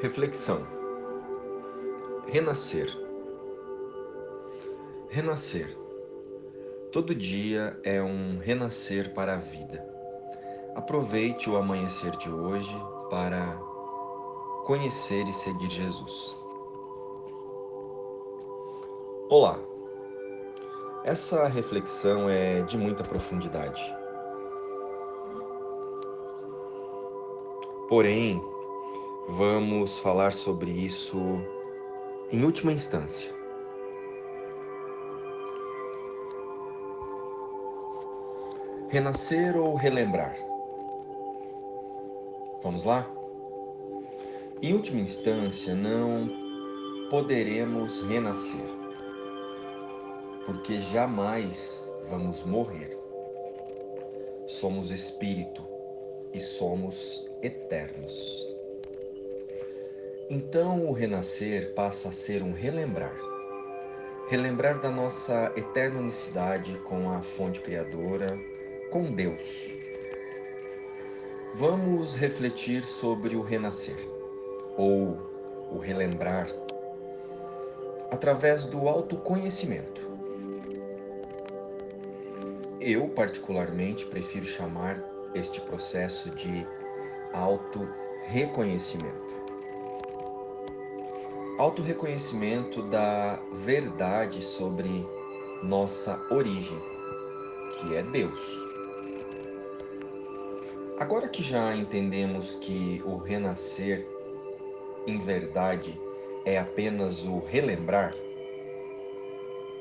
Reflexão. Renascer. Renascer. Todo dia é um renascer para a vida. Aproveite o amanhecer de hoje para conhecer e seguir Jesus. Olá. Essa reflexão é de muita profundidade. Porém, vamos falar sobre isso em última instância. Renascer ou relembrar? Vamos lá? Em última instância, não poderemos renascer, porque jamais vamos morrer. Somos espírito e somos eternos. Então o renascer passa a ser um relembrar. Relembrar da nossa eterna unicidade com a fonte criadora, com Deus. Vamos refletir sobre o renascer, ou o relembrar, através do autoconhecimento. Eu, particularmente, prefiro chamar este processo de auto-reconhecimento autorreconhecimento da verdade sobre nossa origem, que é Deus. Agora que já entendemos que o renascer, em verdade, é apenas o relembrar,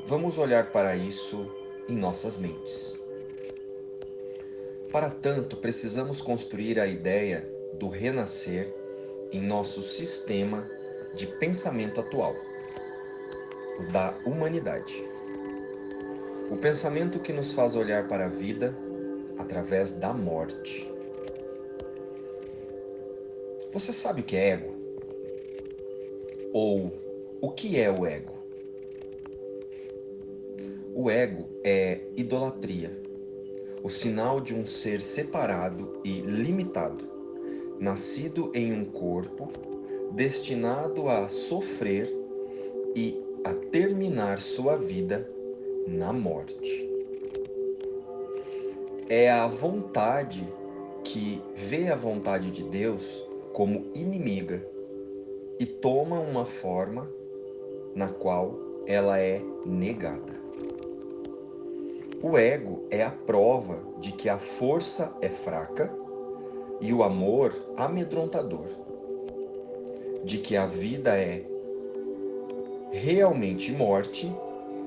vamos olhar para isso em nossas mentes. Para tanto, precisamos construir a ideia do renascer em nosso sistema de pensamento atual, o da humanidade. O pensamento que nos faz olhar para a vida através da morte. Você sabe o que é ego? Ou o que é o ego? O ego é idolatria, o sinal de um ser separado e limitado, nascido em um corpo destinado a sofrer e a terminar sua vida na morte. É a vontade que vê a vontade de Deus como inimiga e toma uma forma na qual ela é negada. O ego é a prova de que a força é fraca e o amor amedrontador de que a vida é realmente morte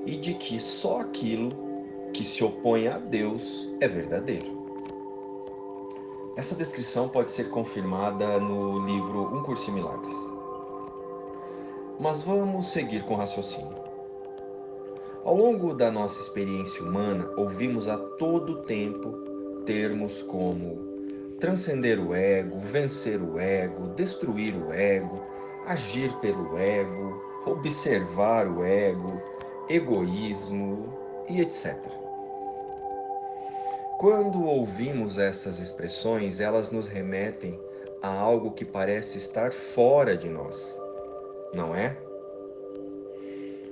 e de que só aquilo que se opõe a Deus é verdadeiro. Essa descrição pode ser confirmada no livro Um Curso em Milagres. Mas vamos seguir com o raciocínio. Ao longo da nossa experiência humana, ouvimos a todo tempo termos como transcender o ego, vencer o ego, destruir o ego, agir pelo ego, observar o ego, egoísmo e etc. Quando ouvimos essas expressões, elas nos remetem a algo que parece estar fora de nós, não é?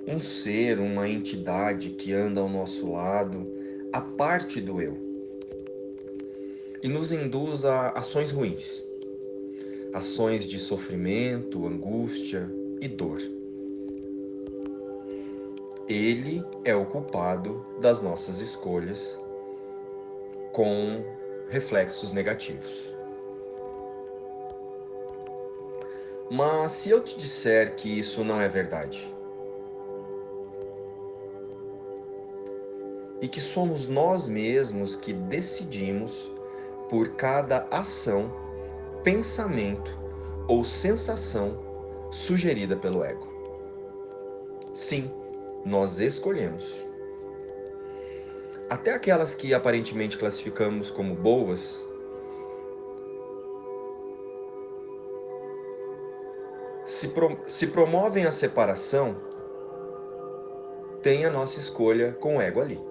Um ser, uma entidade que anda ao nosso lado, a parte do eu e nos induz a ações ruins, ações de sofrimento, angústia e dor. Ele é o culpado das nossas escolhas com reflexos negativos. Mas se eu te disser que isso não é verdade, e que somos nós mesmos que decidimos por cada ação, pensamento ou sensação sugerida pelo ego. Sim, nós escolhemos. Até aquelas que aparentemente classificamos como boas, se, pro, se promovem a separação, tem a nossa escolha com o ego ali.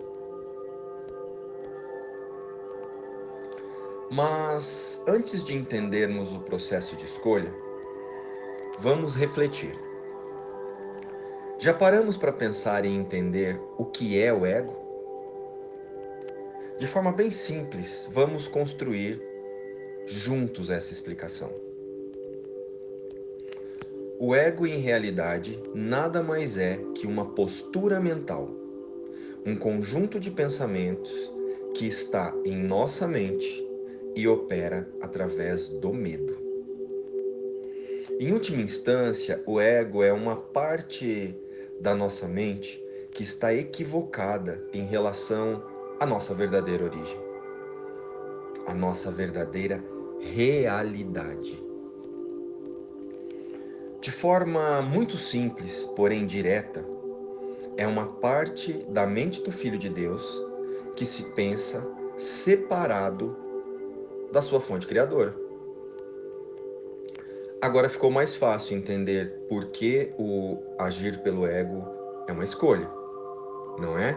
Mas antes de entendermos o processo de escolha, vamos refletir. Já paramos para pensar e entender o que é o ego? De forma bem simples, vamos construir juntos essa explicação. O ego, em realidade, nada mais é que uma postura mental, um conjunto de pensamentos que está em nossa mente e opera através do medo. Em última instância, o ego é uma parte da nossa mente que está equivocada em relação à nossa verdadeira origem, a nossa verdadeira realidade. De forma muito simples, porém direta, é uma parte da mente do Filho de Deus que se pensa separado da sua fonte criadora. Agora ficou mais fácil entender por que o agir pelo ego é uma escolha, não é?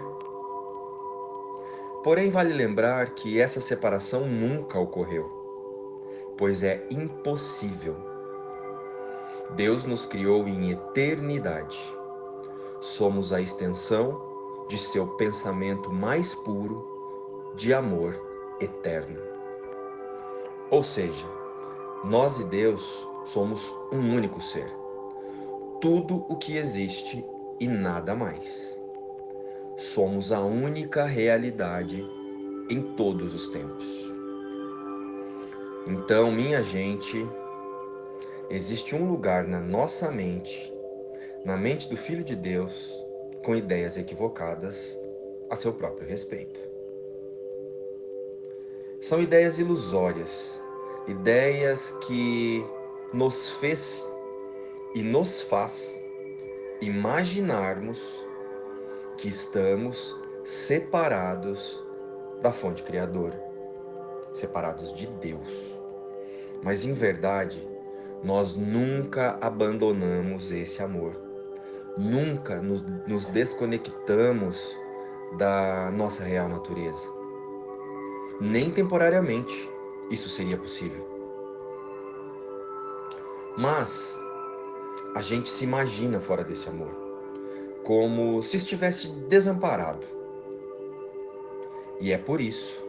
Porém, vale lembrar que essa separação nunca ocorreu, pois é impossível. Deus nos criou em eternidade. Somos a extensão de seu pensamento mais puro de amor eterno. Ou seja, nós e Deus somos um único ser. Tudo o que existe e nada mais. Somos a única realidade em todos os tempos. Então, minha gente, existe um lugar na nossa mente, na mente do Filho de Deus, com ideias equivocadas a seu próprio respeito. São ideias ilusórias, ideias que nos fez e nos faz imaginarmos que estamos separados da fonte criadora, separados de Deus. Mas em verdade, nós nunca abandonamos esse amor, nunca nos desconectamos da nossa real natureza. Nem temporariamente isso seria possível. Mas a gente se imagina fora desse amor, como se estivesse desamparado. E é por isso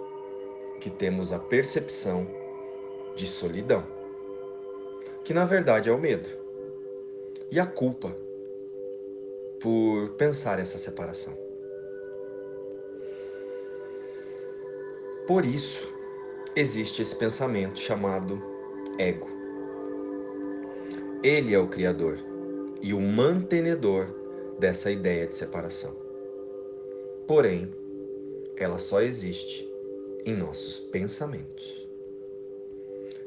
que temos a percepção de solidão, que na verdade é o medo e a culpa por pensar essa separação. Por isso existe esse pensamento chamado ego. Ele é o Criador e o mantenedor dessa ideia de separação. Porém, ela só existe em nossos pensamentos.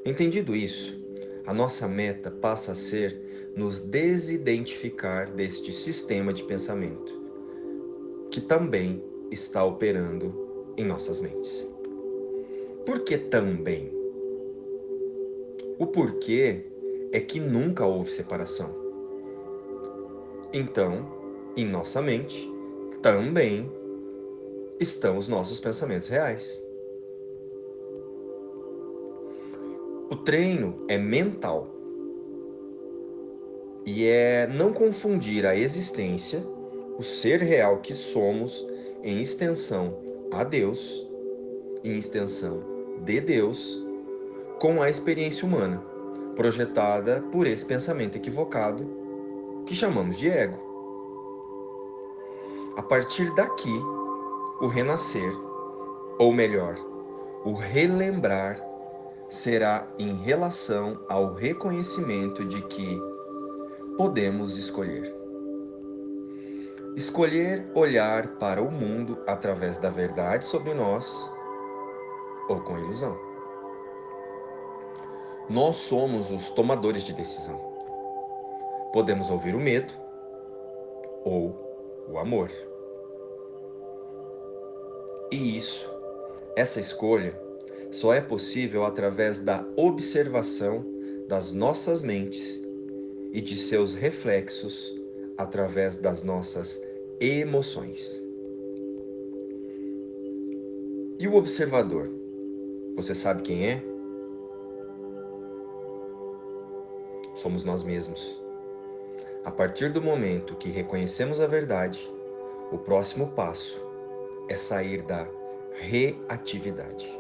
Entendido isso, a nossa meta passa a ser nos desidentificar deste sistema de pensamento, que também está operando em nossas mentes. Por que também? O porquê é que nunca houve separação. Então, em nossa mente, também estão os nossos pensamentos reais. O treino é mental e é não confundir a existência, o ser real que somos, em extensão a Deus, em extensão de Deus, com a experiência humana projetada por esse pensamento equivocado que chamamos de ego. A partir daqui, o renascer, ou melhor, o relembrar, será em relação ao reconhecimento de que podemos escolher. Escolher olhar para o mundo através da verdade sobre nós ou com ilusão. Nós somos os tomadores de decisão. Podemos ouvir o medo ou o amor. E isso, essa escolha, só é possível através da observação das nossas mentes e de seus reflexos através das nossas emoções. E o observador? Você sabe quem é? somos nós mesmos. A partir do momento que reconhecemos a verdade, o próximo passo é sair da reatividade.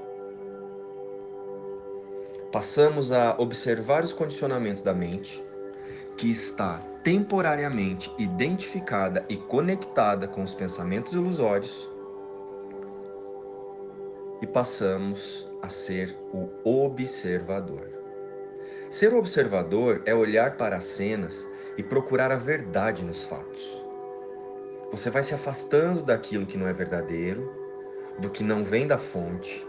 Passamos a observar os condicionamentos da mente, que está temporariamente identificada e conectada com os pensamentos ilusórios, e passamos a ser o observador. Ser observador é olhar para as cenas e procurar a verdade nos fatos. Você vai se afastando daquilo que não é verdadeiro, do que não vem da fonte,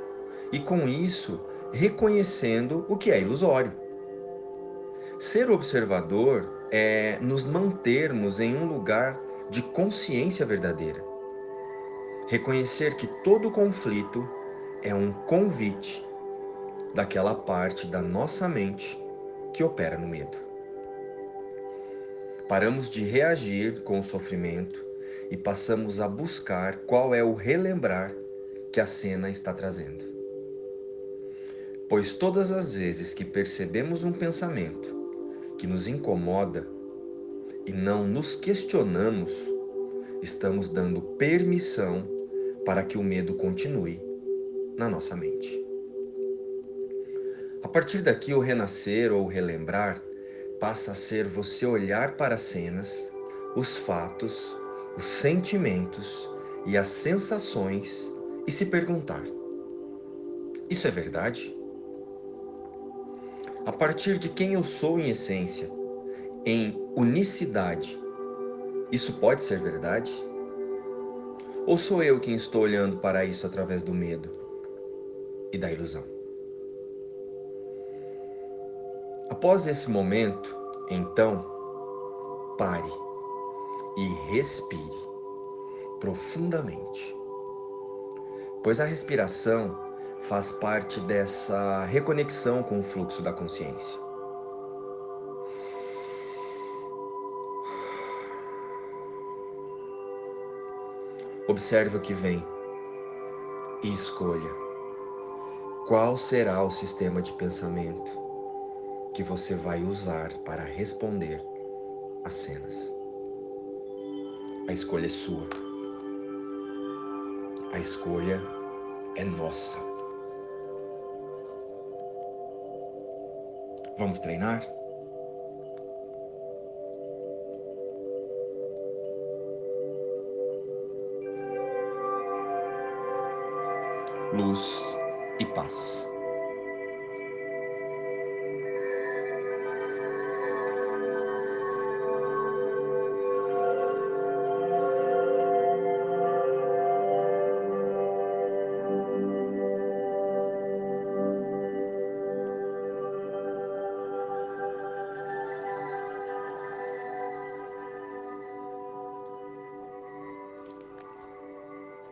e com isso reconhecendo o que é ilusório. Ser observador é nos mantermos em um lugar de consciência verdadeira. Reconhecer que todo conflito é um convite daquela parte da nossa mente que opera no medo. Paramos de reagir com o sofrimento e passamos a buscar qual é o relembrar que a cena está trazendo. Pois todas as vezes que percebemos um pensamento que nos incomoda e não nos questionamos, estamos dando permissão para que o medo continue na nossa mente. A partir daqui, o renascer ou relembrar passa a ser você olhar para as cenas, os fatos, os sentimentos e as sensações e se perguntar: isso é verdade? A partir de quem eu sou em essência, em unicidade, isso pode ser verdade? Ou sou eu quem estou olhando para isso através do medo e da ilusão? Após esse momento, então, pare e respire profundamente. Pois a respiração faz parte dessa reconexão com o fluxo da consciência. Observe o que vem e escolha qual será o sistema de pensamento que você vai usar para responder às cenas. A escolha é sua. A escolha é nossa. Vamos treinar? Luz e paz.